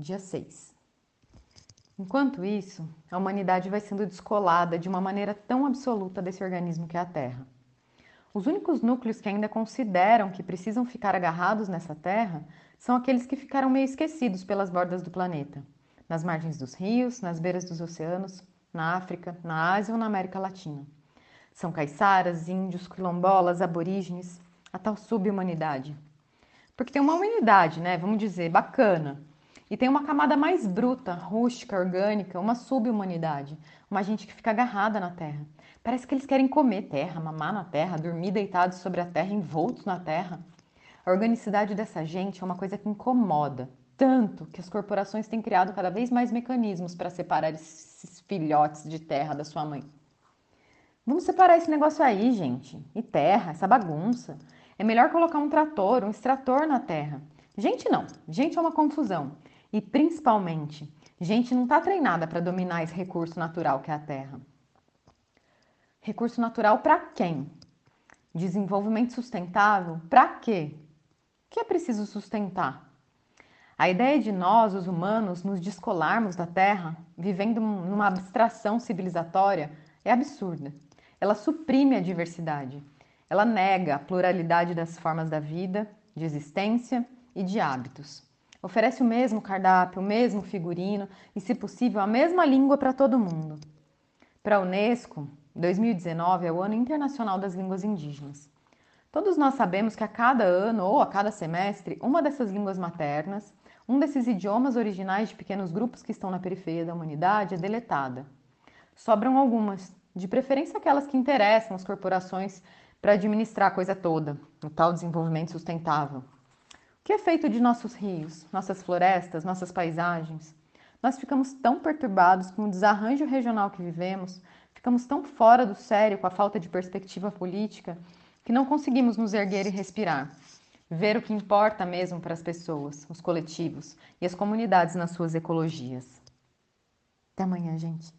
dia 6. Enquanto isso, a humanidade vai sendo descolada de uma maneira tão absoluta desse organismo que é a Terra. Os únicos núcleos que ainda consideram que precisam ficar agarrados nessa Terra são aqueles que ficaram meio esquecidos pelas bordas do planeta, nas margens dos rios, nas beiras dos oceanos, na África, na Ásia ou na América Latina. São caiçaras, índios, quilombolas, aborígenes, a tal subhumanidade. Porque tem uma humanidade, né? Vamos dizer, bacana. E tem uma camada mais bruta, rústica, orgânica, uma subhumanidade. Uma gente que fica agarrada na terra. Parece que eles querem comer terra, mamar na terra, dormir deitados sobre a terra, envoltos na terra. A organicidade dessa gente é uma coisa que incomoda. Tanto que as corporações têm criado cada vez mais mecanismos para separar esses filhotes de terra da sua mãe. Vamos separar esse negócio aí, gente. E terra, essa bagunça. É melhor colocar um trator, um extrator na terra. Gente, não. Gente é uma confusão. E principalmente, gente não está treinada para dominar esse recurso natural que é a terra. Recurso natural para quem? Desenvolvimento sustentável para quê? O que é preciso sustentar? A ideia de nós, os humanos, nos descolarmos da Terra, vivendo numa abstração civilizatória, é absurda. Ela suprime a diversidade. Ela nega a pluralidade das formas da vida, de existência e de hábitos. Oferece o mesmo cardápio, o mesmo figurino e, se possível, a mesma língua para todo mundo. Para a Unesco, 2019 é o Ano Internacional das Línguas Indígenas. Todos nós sabemos que a cada ano ou a cada semestre, uma dessas línguas maternas, um desses idiomas originais de pequenos grupos que estão na periferia da humanidade é deletada. Sobram algumas, de preferência aquelas que interessam as corporações para administrar a coisa toda, o tal desenvolvimento sustentável. Que é feito de nossos rios, nossas florestas, nossas paisagens? Nós ficamos tão perturbados com o desarranjo regional que vivemos, ficamos tão fora do sério com a falta de perspectiva política, que não conseguimos nos erguer e respirar. Ver o que importa mesmo para as pessoas, os coletivos e as comunidades nas suas ecologias. Até amanhã, gente.